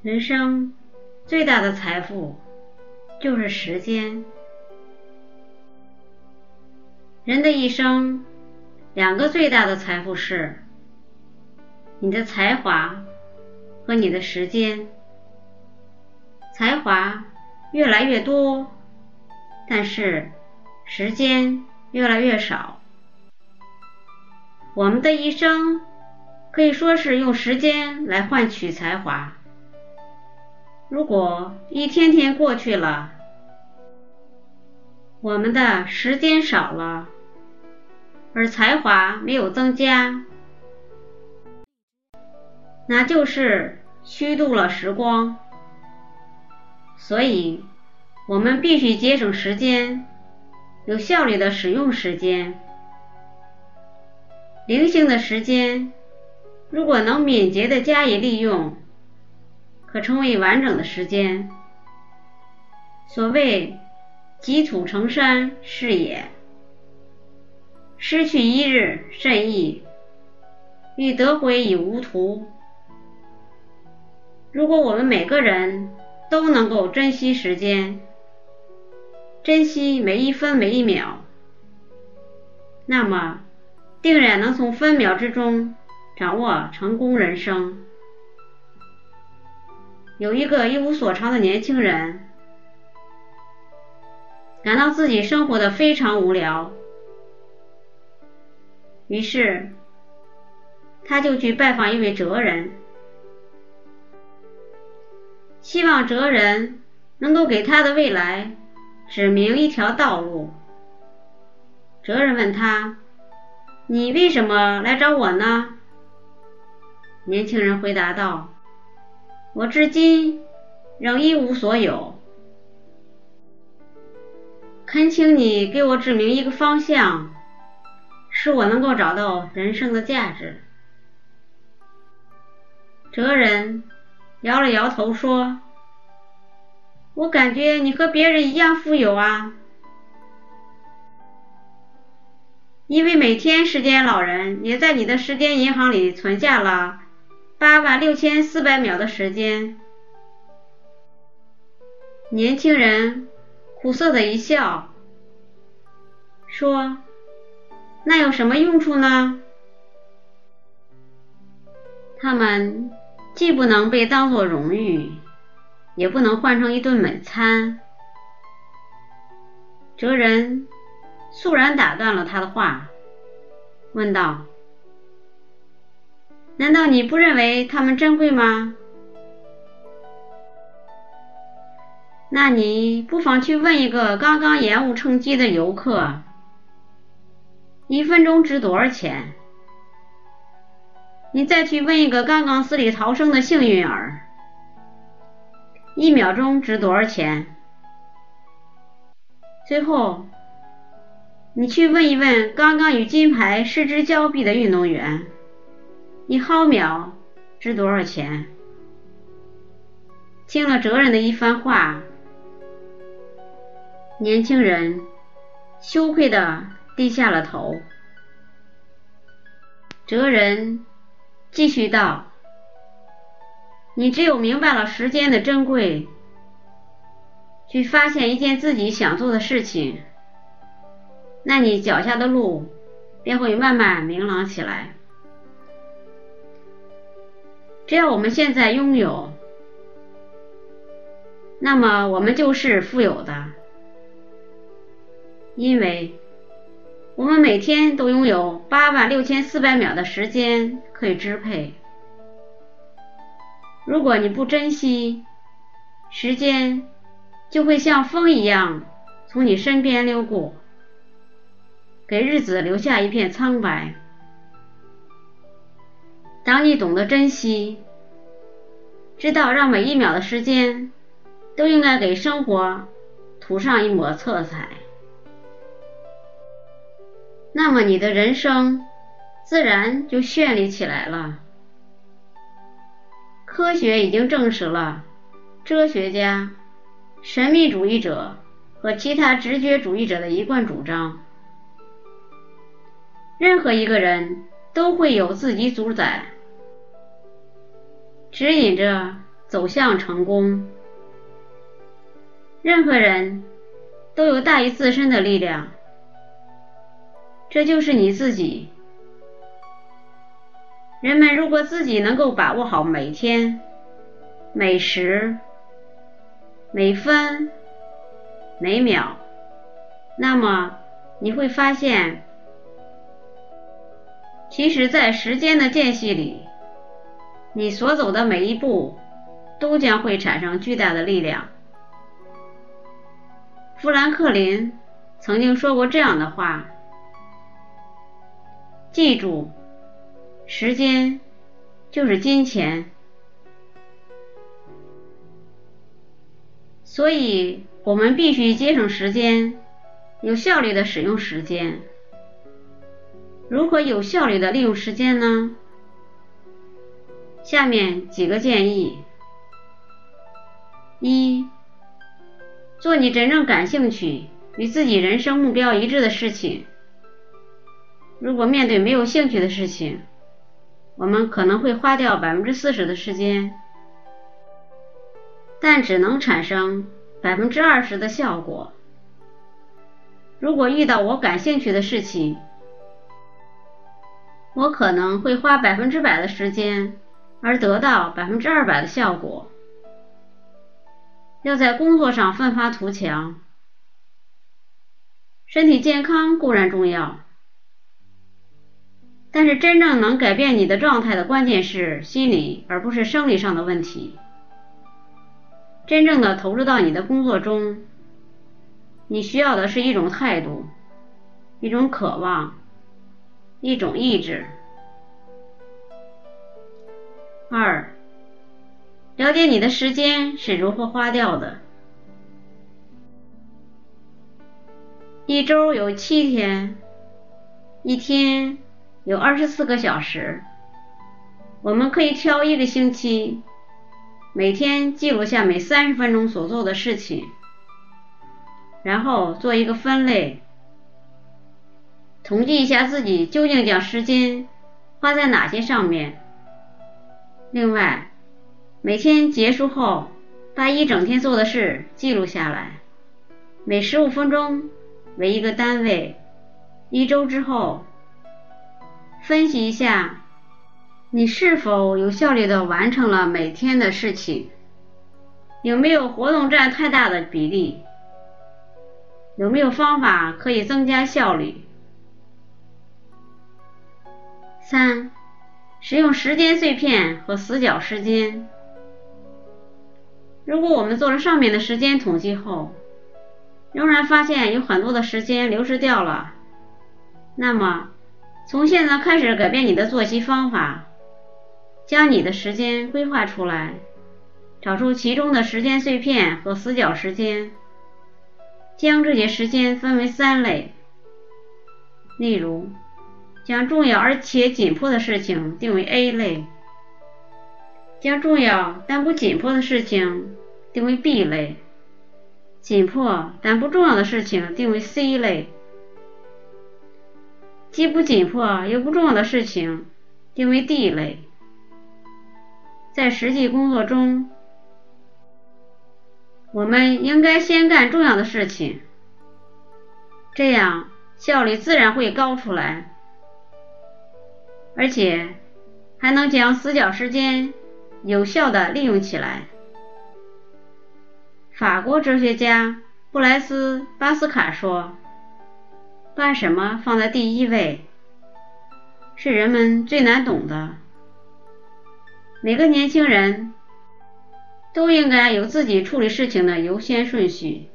人生最大的财富就是时间。人的一生，两个最大的财富是你的才华和你的时间。才华越来越多，但是时间越来越少。我们的一生可以说是用时间来换取才华。如果一天天过去了，我们的时间少了，而才华没有增加，那就是虚度了时光。所以，我们必须节省时间，有效率的使用时间。零星的时间，如果能敏捷的加以利用。可成为完整的时间。所谓“积土成山”是也，失去一日甚易，欲得回已无途。如果我们每个人都能够珍惜时间，珍惜每一分每一秒，那么定然能从分秒之中掌握成功人生。有一个一无所长的年轻人，感到自己生活的非常无聊，于是他就去拜访一位哲人，希望哲人能够给他的未来指明一条道路。哲人问他：“你为什么来找我呢？”年轻人回答道。我至今仍一无所有，恳请你给我指明一个方向，使我能够找到人生的价值。哲人摇了摇头说：“我感觉你和别人一样富有啊，因为每天时间老人也在你的时间银行里存下了。”八万六千四百秒的时间，年轻人苦涩的一笑，说：“那有什么用处呢？他们既不能被当作荣誉，也不能换成一顿美餐。”哲人肃然打断了他的话，问道。难道你不认为它们珍贵吗？那你不妨去问一个刚刚延误乘机的游客：一分钟值多少钱？你再去问一个刚刚死里逃生的幸运儿：一秒钟值多少钱？最后，你去问一问刚刚与金牌失之交臂的运动员。一毫秒值多少钱？听了哲人的一番话，年轻人羞愧的低下了头。哲人继续道：“你只有明白了时间的珍贵，去发现一件自己想做的事情，那你脚下的路便会慢慢明朗起来。”只要我们现在拥有，那么我们就是富有的，因为我们每天都拥有八万六千四百秒的时间可以支配。如果你不珍惜，时间就会像风一样从你身边溜过，给日子留下一片苍白。当你懂得珍惜，知道让每一秒的时间都应该给生活涂上一抹色彩，那么你的人生自然就绚丽起来了。科学已经证实了，哲学家、神秘主义者和其他直觉主义者的一贯主张：任何一个人都会有自己主宰。指引着走向成功。任何人都有大于自身的力量，这就是你自己。人们如果自己能够把握好每天、每时、每分、每秒，那么你会发现，其实，在时间的间隙里，你所走的每一步都将会产生巨大的力量。富兰克林曾经说过这样的话：“记住。”时间就是金钱，所以我们必须节省时间，有效率的使用时间。如何有效率的利用时间呢？下面几个建议：一、做你真正感兴趣、与自己人生目标一致的事情。如果面对没有兴趣的事情，我们可能会花掉百分之四十的时间，但只能产生百分之二十的效果。如果遇到我感兴趣的事情，我可能会花百分之百的时间，而得到百分之二百的效果。要在工作上奋发图强，身体健康固然重要。但是真正能改变你的状态的关键是心理，而不是生理上的问题。真正的投入到你的工作中，你需要的是一种态度，一种渴望，一种意志。二，了解你的时间是如何花掉的。一周有七天，一天。有二十四个小时，我们可以挑一个星期，每天记录下每三十分钟所做的事情，然后做一个分类，统计一下自己究竟将时间花在哪些上面。另外，每天结束后，把一整天做的事记录下来，每十五分钟为一个单位，一周之后。分析一下，你是否有效率的完成了每天的事情？有没有活动占太大的比例？有没有方法可以增加效率？三、使用时间碎片和死角时间。如果我们做了上面的时间统计后，仍然发现有很多的时间流失掉了，那么。从现在开始改变你的作息方法，将你的时间规划出来，找出其中的时间碎片和死角时间，将这些时间分为三类。例如，将重要而且紧迫的事情定为 A 类，将重要但不紧迫的事情定为 B 类，紧迫但不重要的事情定为 C 类。既不紧迫又不重要的事情定为 D 类。在实际工作中，我们应该先干重要的事情，这样效率自然会高出来，而且还能将死角时间有效的利用起来。法国哲学家布莱斯·巴斯卡说。把什么放在第一位，是人们最难懂的。每个年轻人都应该有自己处理事情的优先顺序，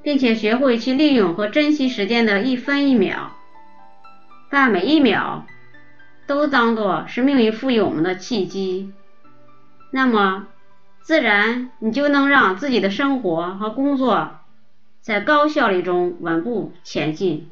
并且学会去利用和珍惜时间的一分一秒，把每一秒都当作是命运赋予我们的契机。那么，自然你就能让自己的生活和工作。在高效率中稳步前进。